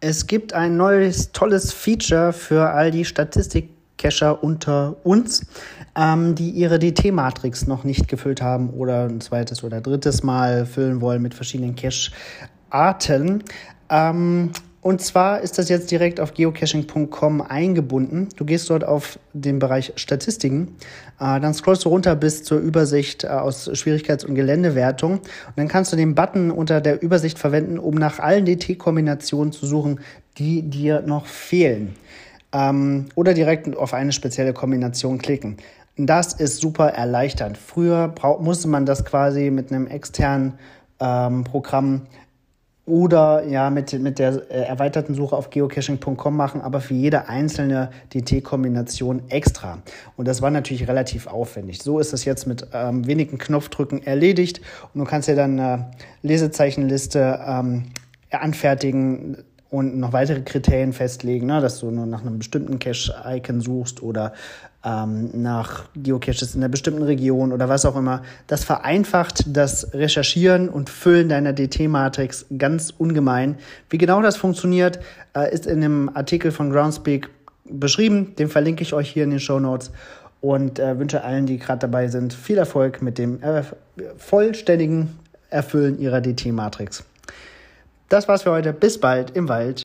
Es gibt ein neues tolles Feature für all die Statistik-Cacher unter uns, ähm, die ihre DT-Matrix noch nicht gefüllt haben oder ein zweites oder drittes Mal füllen wollen mit verschiedenen Cache-Arten. Ähm, und zwar ist das jetzt direkt auf geocaching.com eingebunden. Du gehst dort auf den Bereich Statistiken, äh, dann scrollst du runter bis zur Übersicht äh, aus Schwierigkeits- und Geländewertung und dann kannst du den Button unter der Übersicht verwenden, um nach allen DT-Kombinationen zu suchen, die dir noch fehlen. Ähm, oder direkt auf eine spezielle Kombination klicken. Das ist super erleichternd. Früher musste man das quasi mit einem externen ähm, Programm oder ja mit, mit der äh, erweiterten Suche auf geocaching.com machen, aber für jede einzelne DT-Kombination extra. Und das war natürlich relativ aufwendig. So ist es jetzt mit ähm, wenigen Knopfdrücken erledigt und du kannst dir dann eine Lesezeichenliste ähm, anfertigen und noch weitere Kriterien festlegen, ne, dass du nur nach einem bestimmten Cache-Icon suchst oder ähm, nach Geocaches in einer bestimmten Region oder was auch immer. Das vereinfacht das Recherchieren und Füllen deiner DT-Matrix ganz ungemein. Wie genau das funktioniert, äh, ist in dem Artikel von Groundspeak beschrieben. Den verlinke ich euch hier in den Show Notes und äh, wünsche allen, die gerade dabei sind, viel Erfolg mit dem äh, vollständigen Erfüllen ihrer DT-Matrix. Das war's für heute. Bis bald im Wald.